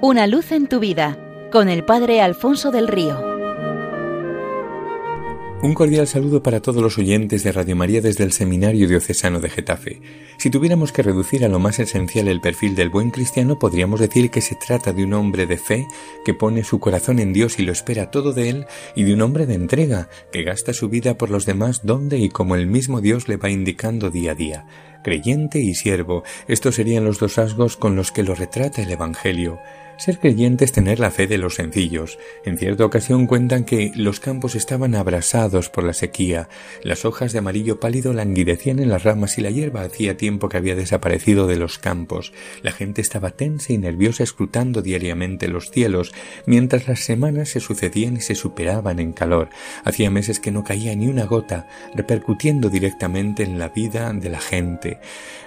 Una luz en tu vida con el Padre Alfonso del Río. Un cordial saludo para todos los oyentes de Radio María desde el Seminario Diocesano de Getafe. Si tuviéramos que reducir a lo más esencial el perfil del buen cristiano, podríamos decir que se trata de un hombre de fe que pone su corazón en Dios y lo espera todo de él, y de un hombre de entrega que gasta su vida por los demás donde y como el mismo Dios le va indicando día a día creyente y siervo. Estos serían los dos rasgos con los que lo retrata el Evangelio. Ser creyente es tener la fe de los sencillos. En cierta ocasión cuentan que los campos estaban abrasados por la sequía, las hojas de amarillo pálido languidecían en las ramas y la hierba hacía tiempo que había desaparecido de los campos. La gente estaba tensa y nerviosa escrutando diariamente los cielos, mientras las semanas se sucedían y se superaban en calor. Hacía meses que no caía ni una gota, repercutiendo directamente en la vida de la gente.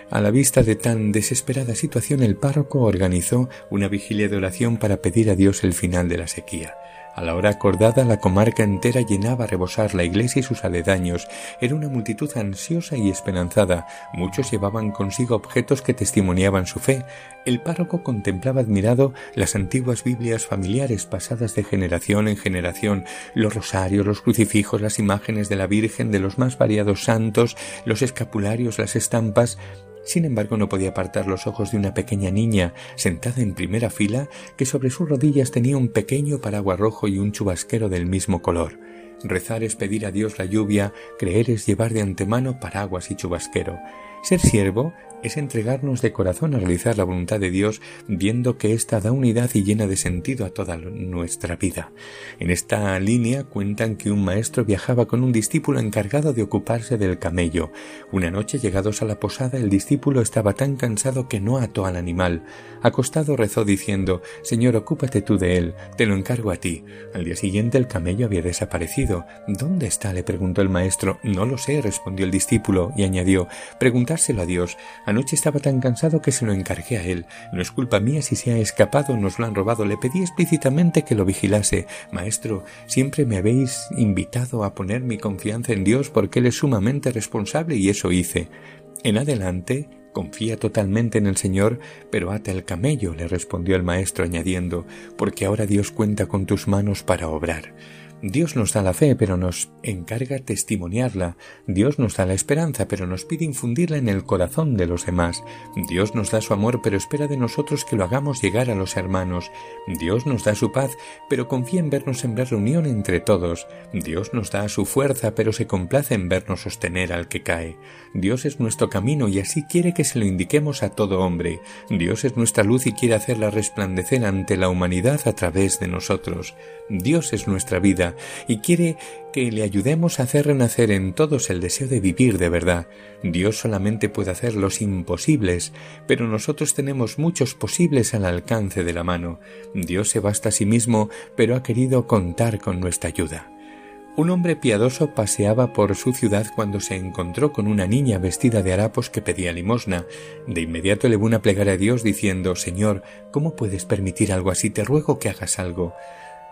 A la vista de tan desesperada situación, el párroco organizó una vigilia de oración para pedir a Dios el final de la sequía. A la hora acordada, la comarca entera llenaba a rebosar la iglesia y sus aledaños. Era una multitud ansiosa y esperanzada. Muchos llevaban consigo objetos que testimoniaban su fe. El párroco contemplaba admirado las antiguas Biblias familiares pasadas de generación en generación, los rosarios, los crucifijos, las imágenes de la Virgen, de los más variados santos, los escapularios, las estampas, sin embargo, no podía apartar los ojos de una pequeña niña sentada en primera fila que sobre sus rodillas tenía un pequeño paraguas rojo y un chubasquero del mismo color. Rezar es pedir a Dios la lluvia, creer es llevar de antemano paraguas y chubasquero. Ser siervo es entregarnos de corazón a realizar la voluntad de Dios, viendo que ésta da unidad y llena de sentido a toda nuestra vida. En esta línea cuentan que un maestro viajaba con un discípulo encargado de ocuparse del camello. Una noche, llegados a la posada, el discípulo estaba tan cansado que no ató al animal. Acostado rezó diciendo Señor, ocúpate tú de él, te lo encargo a ti. Al día siguiente el camello había desaparecido. ¿Dónde está? le preguntó el maestro. No lo sé, respondió el discípulo, y añadió A Dios. Anoche estaba tan cansado que se lo encargué a él. No es culpa mía si se ha escapado nos lo han robado. Le pedí explícitamente que lo vigilase. Maestro, siempre me habéis invitado a poner mi confianza en Dios porque Él es sumamente responsable y eso hice. En adelante, Confía totalmente en el Señor, pero ata el camello, le respondió el maestro añadiendo, porque ahora Dios cuenta con tus manos para obrar. Dios nos da la fe, pero nos encarga testimoniarla. Dios nos da la esperanza, pero nos pide infundirla en el corazón de los demás. Dios nos da su amor, pero espera de nosotros que lo hagamos llegar a los hermanos. Dios nos da su paz, pero confía en vernos sembrar unión entre todos. Dios nos da su fuerza, pero se complace en vernos sostener al que cae. Dios es nuestro camino y así quiere que se lo indiquemos a todo hombre. Dios es nuestra luz y quiere hacerla resplandecer ante la humanidad a través de nosotros. Dios es nuestra y quiere que le ayudemos a hacer renacer en todos el deseo de vivir de verdad. Dios solamente puede hacer los imposibles, pero nosotros tenemos muchos posibles al alcance de la mano. Dios se basta a sí mismo, pero ha querido contar con nuestra ayuda. Un hombre piadoso paseaba por su ciudad cuando se encontró con una niña vestida de harapos que pedía limosna. De inmediato elevó una plegaria a Dios diciendo Señor, ¿cómo puedes permitir algo así? Te ruego que hagas algo.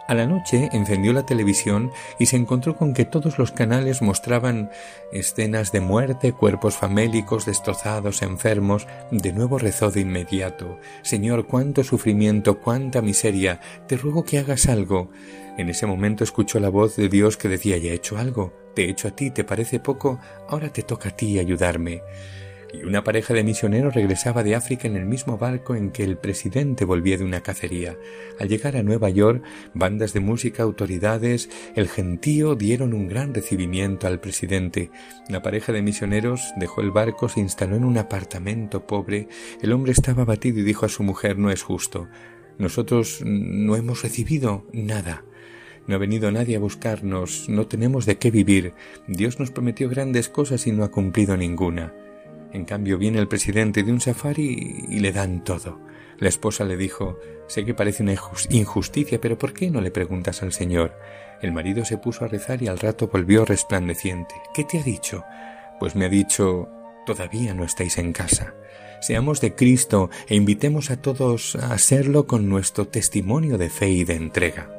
A la noche encendió la televisión y se encontró con que todos los canales mostraban escenas de muerte, cuerpos famélicos, destrozados, enfermos. De nuevo rezó de inmediato. Señor, cuánto sufrimiento, cuánta miseria. Te ruego que hagas algo. En ese momento escuchó la voz de Dios que decía ya he hecho algo. Te he hecho a ti, ¿te parece poco? Ahora te toca a ti ayudarme y una pareja de misioneros regresaba de África en el mismo barco en que el presidente volvía de una cacería. Al llegar a Nueva York, bandas de música, autoridades, el gentío dieron un gran recibimiento al presidente. La pareja de misioneros dejó el barco, se instaló en un apartamento pobre. El hombre estaba abatido y dijo a su mujer no es justo. Nosotros no hemos recibido nada. No ha venido nadie a buscarnos, no tenemos de qué vivir. Dios nos prometió grandes cosas y no ha cumplido ninguna. En cambio viene el presidente de un safari y le dan todo. La esposa le dijo Sé que parece una injusticia, pero ¿por qué no le preguntas al Señor? El marido se puso a rezar y al rato volvió resplandeciente. ¿Qué te ha dicho? Pues me ha dicho Todavía no estáis en casa. Seamos de Cristo e invitemos a todos a serlo con nuestro testimonio de fe y de entrega.